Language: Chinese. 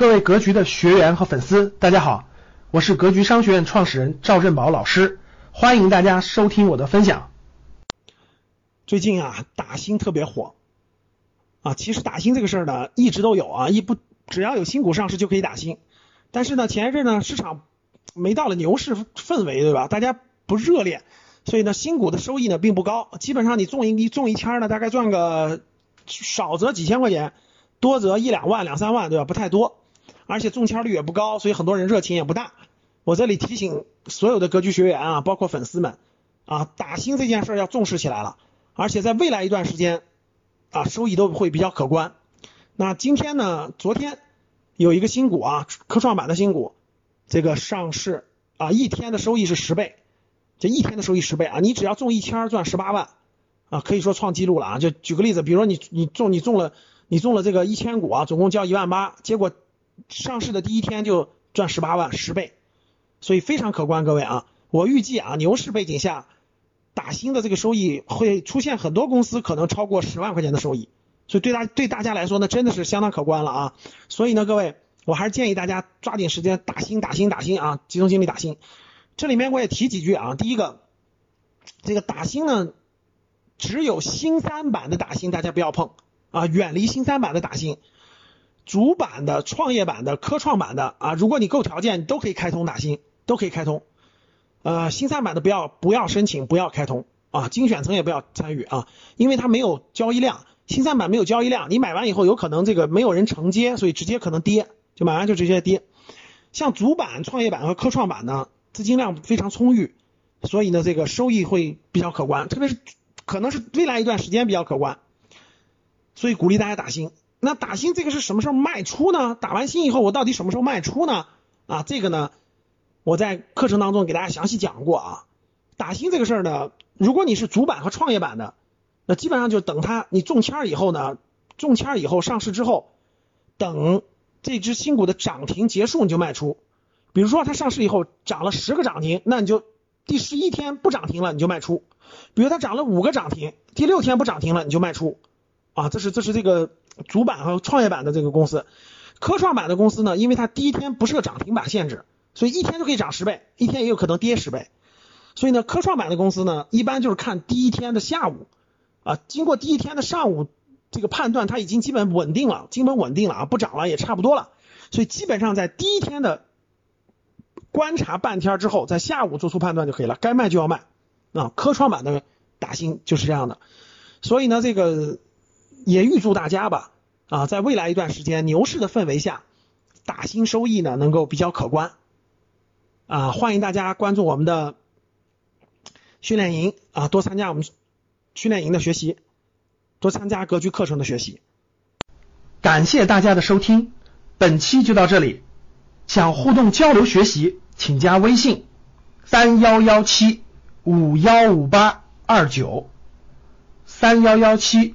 各位格局的学员和粉丝，大家好，我是格局商学院创始人赵振宝老师，欢迎大家收听我的分享。最近啊，打新特别火啊，其实打新这个事儿呢，一直都有啊，一不只要有新股上市就可以打新，但是呢，前一阵呢，市场没到了牛市氛围，对吧？大家不热烈，所以呢，新股的收益呢并不高，基本上你中一中一千呢，大概赚个少则几千块钱，多则一两万、两三万，对吧？不太多。而且中签率也不高，所以很多人热情也不大。我这里提醒所有的格局学员啊，包括粉丝们啊，打新这件事要重视起来了。而且在未来一段时间啊，收益都会比较可观。那今天呢，昨天有一个新股啊，科创板的新股，这个上市啊，一天的收益是十倍，这一天的收益十倍啊，你只要中一签赚十八万啊，可以说创纪录了啊。就举个例子，比如说你你中你中了你中了这个一千股啊，总共交一万八，结果。上市的第一天就赚十八万，十倍，所以非常可观。各位啊，我预计啊，牛市背景下打新的这个收益会出现很多公司可能超过十万块钱的收益，所以对大对大家来说呢，真的是相当可观了啊。所以呢，各位，我还是建议大家抓紧时间打新，打新，打新啊，集中精力打新。这里面我也提几句啊，第一个，这个打新呢，只有新三板的打新大家不要碰啊，远离新三板的打新。主板的、创业板的、科创板的啊，如果你够条件，你都可以开通打新，都可以开通。呃，新三板的不要不要申请，不要开通啊，精选层也不要参与啊，因为它没有交易量，新三板没有交易量，你买完以后有可能这个没有人承接，所以直接可能跌，就买完就直接跌。像主板、创业板和科创板呢，资金量非常充裕，所以呢这个收益会比较可观，特别是可能是未来一段时间比较可观，所以鼓励大家打新。那打新这个是什么时候卖出呢？打完新以后，我到底什么时候卖出呢？啊，这个呢，我在课程当中给大家详细讲过啊。打新这个事儿呢，如果你是主板和创业板的，那基本上就等它你中签儿以后呢，中签儿以后上市之后，等这只新股的涨停结束你就卖出。比如说它上市以后涨了十个涨停，那你就第十一天不涨停了你就卖出。比如它涨了五个涨停，第六天不涨停了你就卖出。啊，这是这是这个。主板和创业板的这个公司，科创板的公司呢，因为它第一天不设涨停板限制，所以一天就可以涨十倍，一天也有可能跌十倍。所以呢，科创板的公司呢，一般就是看第一天的下午啊，经过第一天的上午这个判断，它已经基本稳定了，基本稳定了啊，不涨了也差不多了。所以基本上在第一天的观察半天之后，在下午做出判断就可以了，该卖就要卖啊。科创板的打新就是这样的，所以呢，这个。也预祝大家吧，啊，在未来一段时间牛市的氛围下，打新收益呢能够比较可观，啊，欢迎大家关注我们的训练营啊，多参加我们训练营的学习，多参加格局课程的学习。感谢大家的收听，本期就到这里。想互动交流学习，请加微信三幺幺七五幺五八二九三幺幺七。